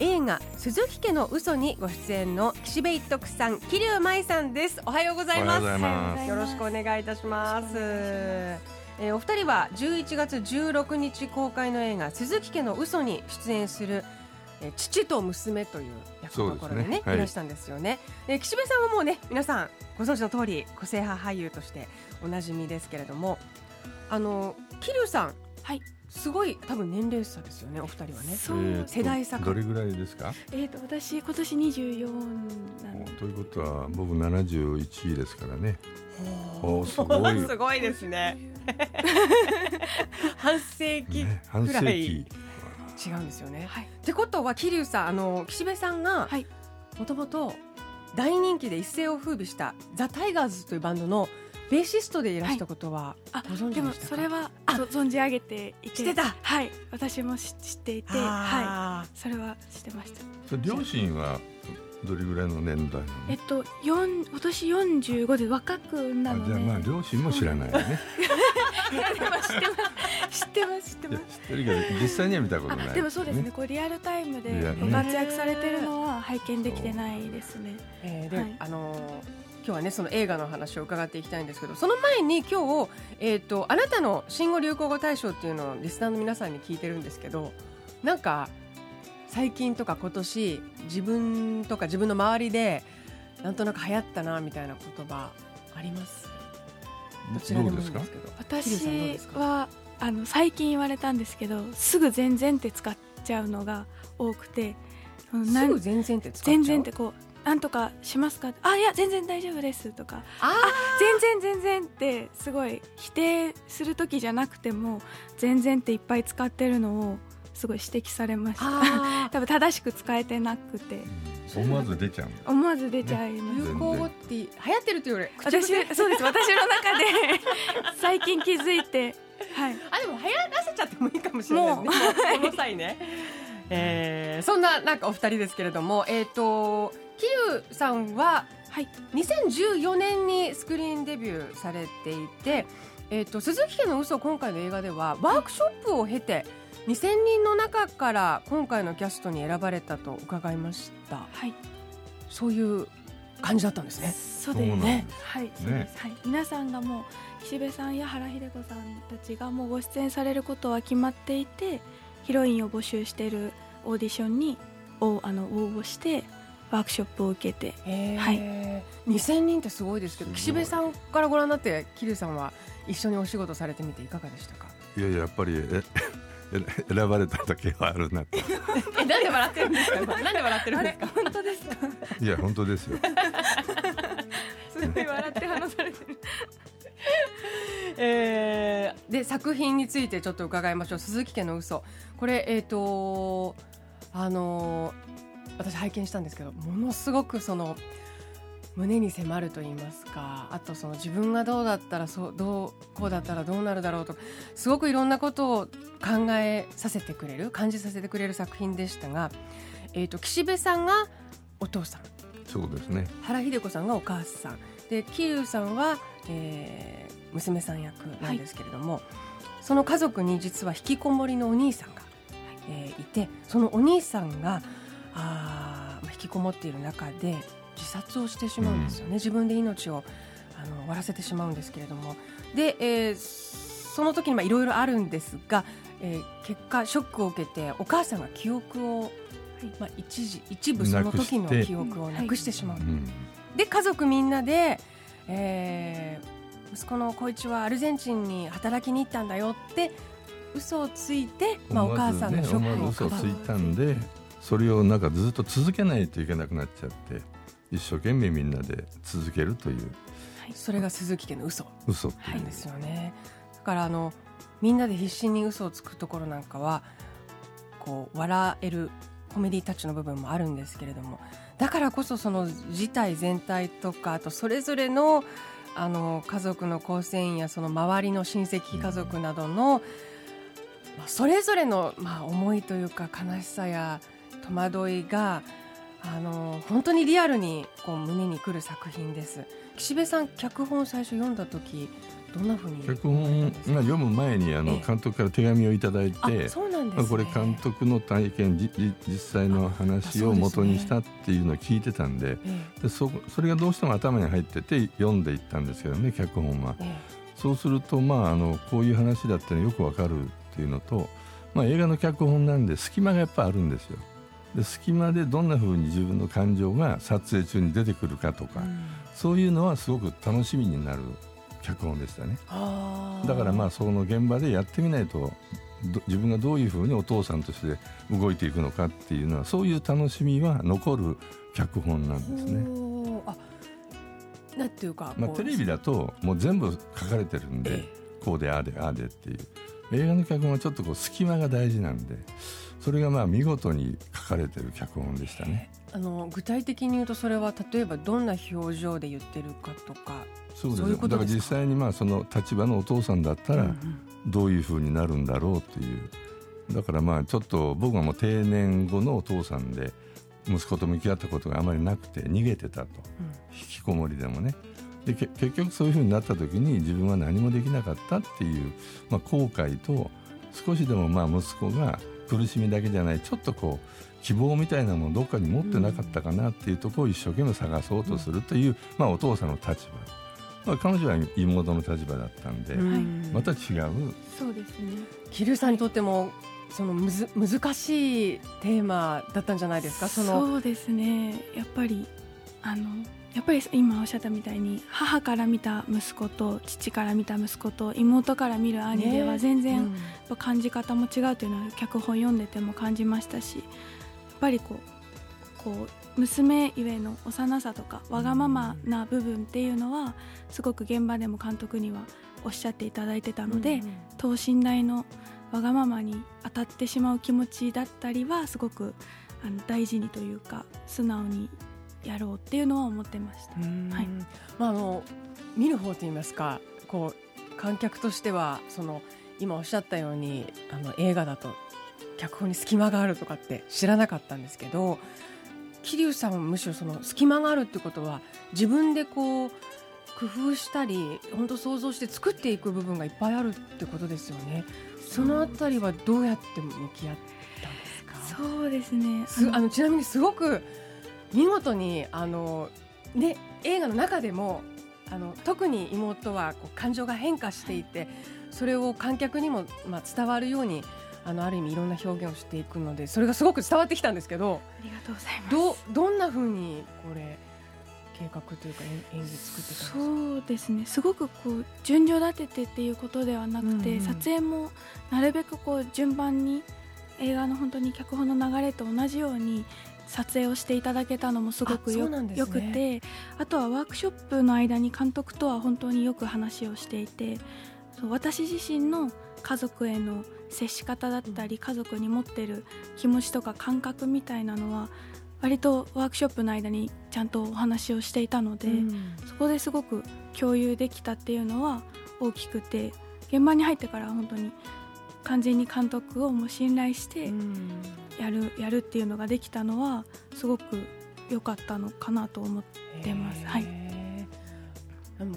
映画鈴木家の嘘にご出演の岸辺一徳さん桐生舞さんです。おはようございます。よろしくお願いいたします。えー、お二人は11月16日公開の映画鈴木家の嘘に出演するえ父と娘という役どころでね、ね。はい、いらしたんですよね、え岸辺さんはもうね皆さんご存知の通り個性派俳優としておなじみですけれどもあの桐生さんはいすごい多分年齢差ですよねお二人はね。そう世代差どれぐらいですか？えっ、と私今年二十四なんということは僕七十一位ですからね。おすごい すごいですね。半世紀くらい、違うんですよね。はい、ってことは桐生さんあの岸辺さんがもともと大人気で一世を風靡したザタイガーズというバンドのベーシストでいらしたことはご存知でもそれは存じ上げていて。してた。はい。私も知っていて。はい。それは知ってました。両親はどれぐらいの年代えっと四今年四十五で若くなので。じゃあまあ両親も知らないよね。い。やでも知ってます。知ってます。知ってるけど実際には見たことない、でもそうですね。こうリアルタイムでご活躍されてるのは拝見できてないですね、えー、で、はい、あのー今日はねその映画の話を伺っていきたいんですけどその前に今日、えーと、あなたの新語・流行語大賞っていうのをリスナーの皆さんに聞いてるんですけどなんか最近とか今年自分とか自分の周りでなんとなく流行ったなみたいな言葉あります？どちらでもいいんですけど私はあの最近言われたんですけどすぐ全然って使っちゃうのが多くてすぐ全然って使っちゃう？全然ってこうなんとかしますか？あいや全然大丈夫ですとか。あ全然全然ってすごい否定する時じゃなくても全然っていっぱい使ってるのをすごい指摘されました。多分正しく使えてなくて。思わず出ちゃう。思わず出ちゃいます、ね、流行語って流行ってるというより私そうです。私の中で 最近気づいてはい。あでも流行らせちゃってもいいかもしれないですねこの際ね。えー、そんななんかお二人ですけれどもえっ、ー、と桐生さんは、はい、2014年にスクリーンデビューされていて、えーと、鈴木家の嘘今回の映画ではワークショップを経て2000人の中から今回のキャストに選ばれたと伺いました、はい、そういう感じだったんですね。そうですね。はい、そうです。はい、皆さんがもう岸辺さんや原秀子さんたちがもうご出演されることは決まっていて、ヒロインを募集しているオーディションにをあの応募してワークショップを受けて、はい、2000人ってすごいですけど岸辺さんからご覧になって桐生さんは一緒にお仕事されてみていかがでしたか？いやいややっぱりえ選ばれた時はあるなえなんで笑ってるんですか？なんで笑ってるんですか？本当ですか？いや本当ですよ。すごい笑って話されてる。えー、で作品についてちょっと伺いましょう。鈴木家の嘘。これえっ、ー、とあの私拝見したんですけどものすごくその胸に迫ると言いますかあとその自分がどうだったらそうどうこうだったらどうなるだろうとすごくいろんなことを考えさせてくれる感じさせてくれる作品でしたが、えーと、岸辺さんがお父さん。そうですね。原秀子さんがお母さん。で桐生さんは、えー、娘さん役なんですけれども、はい、その家族に実は引きこもりのお兄さんが、えー、いてそのお兄さんがあ引きこもっている中で自殺をしてしまうんですよね、うん、自分で命をあの終わらせてしまうんですけれども。で、えー、その時にいろいろあるんですが、えー、結果ショックを受けてお母さんが記憶を、まあ、一時一部その時の記憶をなくしてしまう。で家族みんなで、えー、息子の小一はアルゼンチンに働きに行ったんだよって嘘をついて、まあ、お母さんのショックを嘘をついたんでそれをなんかずっと続けないといけなくなっちゃって一生懸命みんなで続けるという、はい、それが鈴木家の嘘。嘘はいですよね。だからあのみんなで必死に嘘をつくところなんかはこう笑えるコメディタッチの部分もあるんですけれどもだからこそその事態全体とかあとそれぞれのあの家族の構成員やその周りの親戚家族などの、まあ、それぞれの、まあ、思いというか悲しさや戸惑いがあの本当にリアルにこう胸にくる作品です。岸辺さん脚本最初読んだ時どんなふうに？脚本が読む前にあの監督から手紙をいただいて、そうなんです、ね、これ監督の体験じ実際の話を元にしたっていうのを聞いてたんででそそれがどうしても頭に入ってて読んでいったんですけどね脚本は。そうすると、まあ、あのこういう話だってよくわかるっていうのと、まあ、映画の脚本なんで隙間がやっぱあるんですよ。で隙間でどんなふうに自分の感情が撮影中に出てくるかとか、うん、そういうのはすごく楽しみになる脚本でしたね。だからまあその現場でやってみないと自分がどういうふうにお父さんとして動いていくのかっていうのはそういう楽しみは残る脚本なんですね。あなんていうか、まあ、テレビだともう全部書かれてるんで、こうでああでああでっていう映画の脚本はちょっとこう隙間が大事なんでそれがまあ見事に書かれてる脚本でしたね。あの具体的に言うとそれは例えばどんな表情で言ってるかとかそうです。だから実際にまあその立場のお父さんだったらどういうふうになるんだろうっていう。だからまあちょっと僕はもう定年後のお父さんで息子と向き合ったことがあまりなくて逃げてたと、引きこもりでもねで結局そういうふうになった時に自分は何もできなかったっていう、まあ、後悔と少しでもまあ息子が苦しみだけじゃないちょっとこう希望みたいなものをどっかに持ってなかったかなっていうところを一生懸命探そうとするという、まあ、お父さんの立場。まあ、彼女は妹の立場だったんで、また違う。そうですね。桐生さんにとってもそのむず難しいテーマだったんじゃないですか？そのそうですね。やっぱりあのやっぱり今おっしゃったみたいに母から見た息子と父から見た息子と妹から見る兄では全然、感じ方も違うというのは脚本読んでても感じましたしやっぱりこうこう娘ゆえの幼さとかわがままな部分っていうのはすごく現場でも監督にはおっしゃっていただいてたので、等身大のわがままに当たってしまう気持ちだったりはすごくあの大事にというか素直にやろうっていうのは思ってました。はいまあ、あの見る方といいますかこう観客としてはその今おっしゃったようにあの映画だと脚本に隙間があるとかって知らなかったんですけど桐生さんはむしろその隙間があるってことは自分でこう工夫したり本当想像して作っていく部分がいっぱいあるってことですよね。そのあたりはどうやって向き合ったんですか？そうですね。あのちなみにすごく見事にあのね映画の中でもあの特に妹はこう感情が変化していてそれを観客にもまあ伝わるようにあのある意味いろんな表現をしていくのでそれがすごく伝わってきたんですけどありがとうございます。どどんなふうにこれ計画というか演技作ってたそうですね。すごくこう順序立ててっていうことではなくて、うんうん、撮影もなるべくこう順番に映画の本当に脚本の流れと同じように撮影をしていただけたのもすごくよ,、ね、よくてあとはワークショップの間に監督とは本当によく話をしていて私自身の家族への接し方だったり家族に持ってる気持ちとか感覚みたいなのは割とワークショップの間にちゃんとお話をしていたので、うん、そこですごく共有できたっていうのは大きくて現場に入ってから本当に完全に監督をもう信頼してやる,、やるっていうのができたのはすごく良かったのかなと思ってます。はい。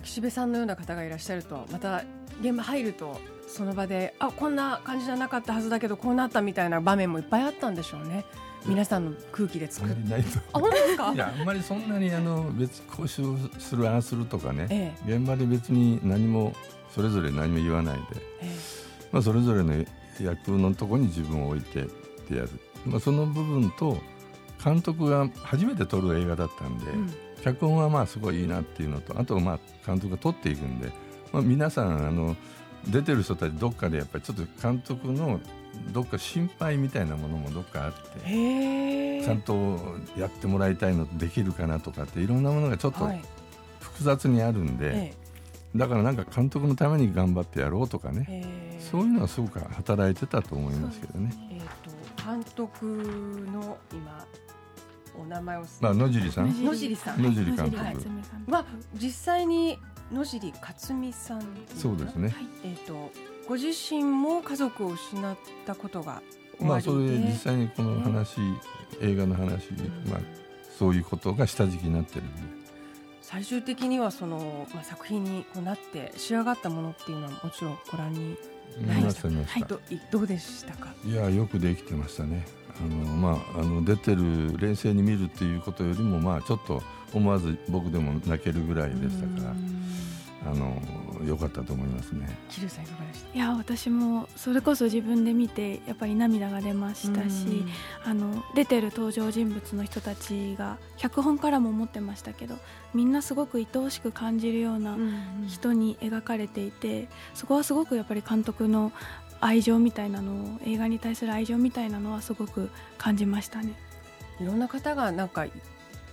岸辺さんのような方がいらっしゃるとまた現場入るとその場であこんな感じじゃなかったはずだけどこうなったみたいな場面もいっぱいあったんでしょうね。皆さんの空気で作って。ないとあ本当ですか？いやあんまりそんなにあの別講習するああするとかね、ええ、現場で別に何もそれぞれ何も言わないで、え、まあ、それぞれの役のところに自分を置いてってやる、まあ、その部分と監督が初めて撮る映画だったんで、うん、脚本はまあすごいいいなっていうのとあとまあ監督が撮っていくんで、まあ、皆さんあの出てる人たちどっかでやっぱりちょっと監督のどっか心配みたいなものもどっかあってちゃんとやってもらいたいのできるかなとかっていろんなものがちょっと複雑にあるんで、はい、だからなんか監督のために頑張ってやろうとかねそういうのはすごく働いてたと思いますけどね。えーと、監督の今お名前をまあ野尻さん？野尻さん。野尻監督。は実際に野尻克美さんそうですね、えっ、ー、とご自身も家族を失ったことがまあそれ実際にこの話、映画の話、まあそういうことが下敷きになってるんで。最終的にはその、まあ、作品にこうなって仕上がったものっていうのはもちろんご覧になりましたね、はい、どどうでしたか？いやよくできてましたね。あの、まあ、あの出てる冷静に見るっていうことよりも、まあ、ちょっと思わず僕でも泣けるぐらいでしたから。あの良かったと思いますね。キルさんいかがでした？いや私もそれこそ自分で見てやっぱり涙が出ましたし、あの出てる登場人物の人たちが脚本からも思ってましたけどみんなすごく愛おしく感じるような人に描かれていてそこはすごくやっぱり監督の愛情みたいなのを映画に対する愛情みたいなのはすごく感じましたね。いろんな方がなんか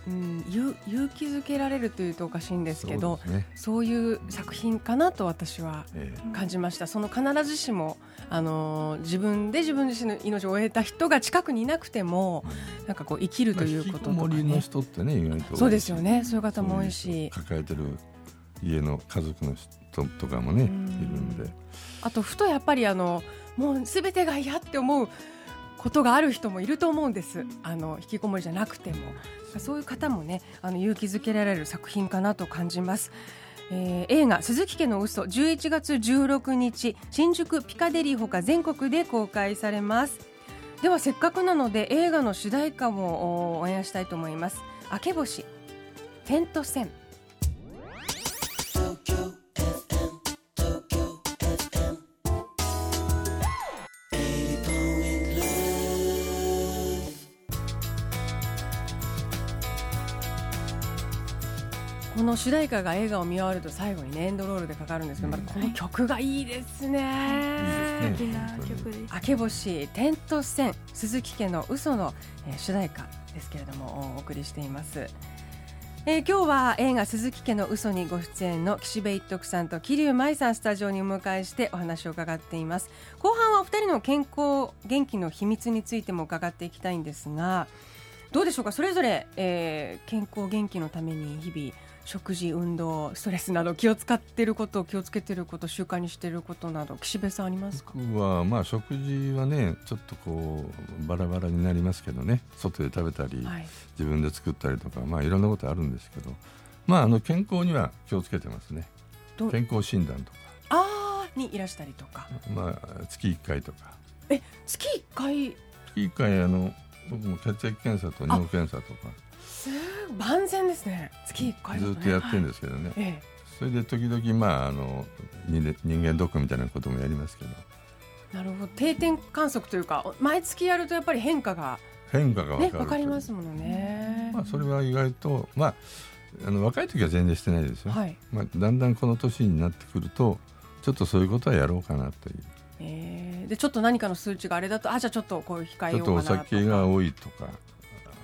うん、勇勇気づけられるというとおかしいんですけどそう、ね,、いう作品かなと私は感じました、ええ、その必ずしもあの自分で自分自身の命を終えた人が近くにいなくても、うん、なんかこう生きるということとか、ね、の人ってね意外とそうですよね。そういう方も多いし。抱えてる家の家族の人とかもね、うん、いるんで。あとふとやっぱりあのもうすべてが嫌って思うことがある人もいると思うんです、あの引きこもりじゃなくても。そういう方もねあの勇気づけられる作品かなと感じます。えー、映画「鈴木家の嘘11月16日新宿ピカデリーほか全国で公開されます。ではせっかくなので映画の主題歌も応援したいと思います。明け星テント戦の主題歌が映画を見終わると最後に、ね、エンドロールでかかるんですけど、ま、この曲がいいですね。素敵な曲です。明け星テント戦鈴木家の嘘の、えー、主題歌ですけれどもお送りしています。えー、今日は映画鈴木家の嘘にご出演の岸辺一徳さんと桐生舞さんスタジオにお迎えしてお話を伺っています後半はお二人の健康元気の秘密についても伺っていきたいんですがどうでしょうか？それぞれ、えー、健康元気のために日々食事、運動、ストレスなど気を使っていること気をつけていること習慣にしていることなど岸辺さんありますか？僕はまあ食事はねちょっとこうバラバラになりますけどね。外で食べたり、はい、自分で作ったりとかまあいろんなことあるんですけど。まああの健康には気をつけてますね。健康診断とか。あにいらしたりとか。まあ月1回とか。え月1回？月1回あの僕も血液検査と尿検査とか万全ですね。月1回、ね、ずっとやってるんですけどね、はい、それで時々まああの人間ドックみたいなこともやりますけど。なるほど。定点観測というか毎月やるとやっぱり変化が変化が分かる、ね、かりますものね、まあ、それは意外とまああの若い時は全然してないですよ、はい、まあ、だんだんこの年になってくるとちょっとそういうことはやろうかなという。えー、でちょっと何かの数値があれだとあじゃあちょっとこう控えようかなとか。ちょっとお酒が多いとか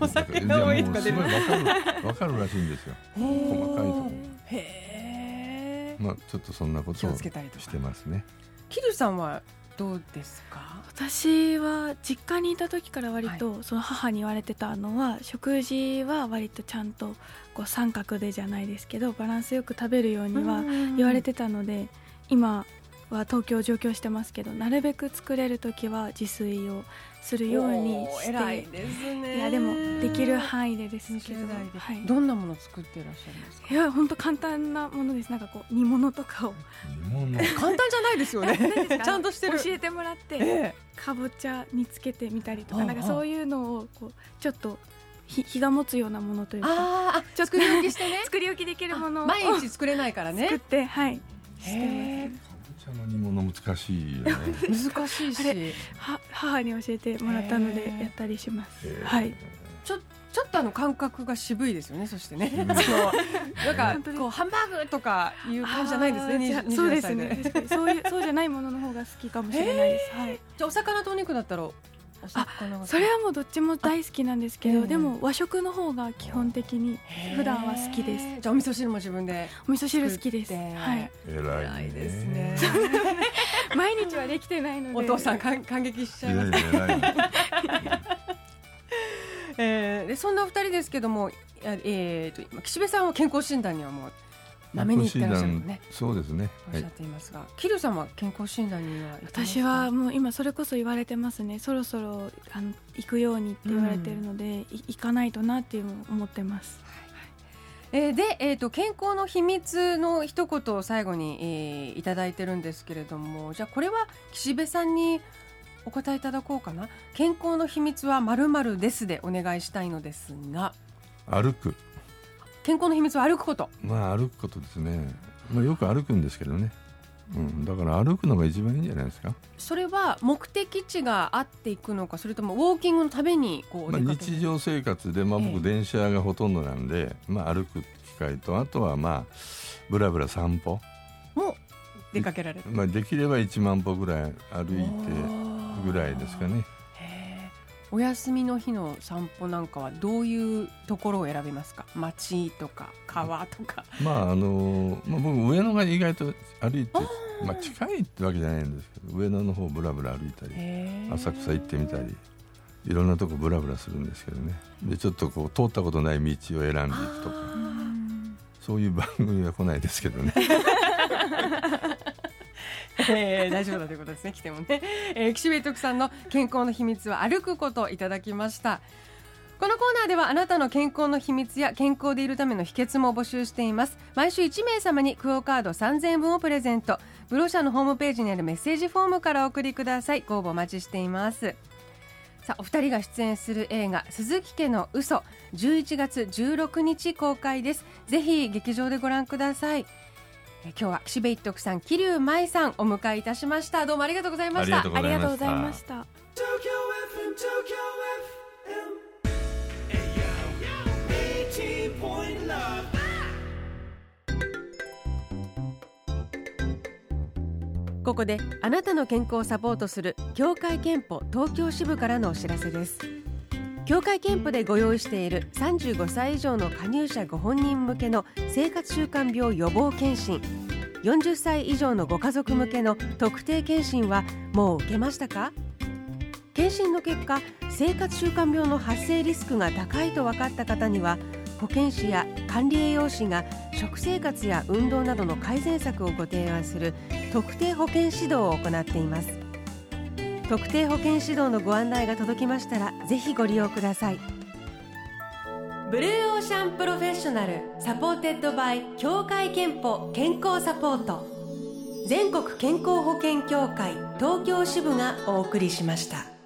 お酒が多いとかでも。分かる分かるらしいんですよ。細かいとこ。ろへえまあちょっとそんなことをしてますね。キルさんはどうですか？私は実家にいた時から割とその母に言われてたのは、食事は割とちゃんとこう三角でじゃないですけどバランスよく食べるようには言われてたので今は東京上京してますけどなるべく作れる時は自炊をするようにして。いですね。いやでもできる範囲でですけど、はい、どんなものを作っていらっしゃるんですか？いや本当簡単なものです。なんかこう煮物とかを。簡単じゃないですよね。ちゃんとしてる。教えてもらって、ええ、かぼちゃにつけてみたりとかなんかそういうのをこうちょっと日日が持つようなものというかあちょっと作り置きしてね。作り置きできるものを毎日作れないからね。作ってはい。してます茶の煮物難しいよね。難しいし。母に教えてもらったのでやったりします。はい。ちょちょっとあの感覚が渋いですよねそしてね。なんかこうハンバーグとかいう感じじゃないですねそうですね。そういうそうじゃないものの方が好きかもしれないです。はい。じゃお魚とお肉だったらあそれはもうどっちも大好きなんですけど、でも和食の方が基本的に普段は好きです。じゃあお味噌汁も自分でお味噌汁好きです。はい。偉いですね。毎日はできてないので。お父さん感激しちゃいます。えー、でそんなお二人ですけども、えーと、岸辺さんは健康診断にはもうまめに行ってらっしゃるね。そうですね。おっしゃっていますが、はい、キルさんは健康診断には私はもう今それこそ言われてますね。そろそろあの行くようにって言われてるので、うん、行かないとなっていう思ってます。えー、で、えーと、健康の秘密の一言を最後に、えー、いただいてるんですけれどもじゃあこれは岸辺さんにお答えいただこうかな健康の秘密はまるまるですでお願いしたいのですが歩く健康の秘密は歩くこと。まあ歩くことですね、まあ、よく歩くんですけどね。うん、だから歩くのが一番いいんじゃないですか？それは目的地があっていくのかそれともウォーキングのためにこう、まあ、日常生活で、まあ、僕電車がほとんどなんで、ええ、まあ、歩く機会とあとはまあぶらぶら散歩。も出かけられる、まあ、できれば1万歩ぐらい歩いてぐらいですかね。お休みの日の散歩なんかはどういうところを選びますか？町とか川とか。まああの、まあ、僕上野が意外と歩いてまあ近いってわけじゃないんですけど上野の方ぶらぶら歩いたり浅草行ってみたりいろんなとこぶらぶらするんですけどね。でちょっとこう通ったことない道を選んでいくとか。そういう番組は来ないですけどね えー、大丈夫だということですね。来てもね、えー、岸辺徳さんの健康の秘密は歩くこといただきました。このコーナーではあなたの健康の秘密や健康でいるための秘訣も募集しています。毎週1名様にクオカード3000円分をプレゼント。ブロシャのホームページにあるメッセージフォームからお送りください。ご応募お待ちしています。さあお二人が出演する映画鈴木家の嘘。11月16日公開です。ぜひ劇場でご覧ください。今日は岸辺一徳さん桐生舞さんお迎えいたしました。どうもありがとうございました。ありがとうございました。ここであなたの健康をサポートする協会憲法東京支部からのお知らせです協会憲法でご用意している35歳以上の加入者ご本人向けの生活習慣病予防検診。40歳以上のご家族向けの特定検診はもう受けましたか？検診の結果生活習慣病の発生リスクが高いと分かった方には保健師や管理栄養士が食生活や運動などの改善策をご提案する特定保健指導を行っています。特定保健指導のご案内が届きましたらぜひご利用ください Blue Ocean Professional supported by 協会けんぽ健康サポート全国健康保険協会東京支部がお送りしました。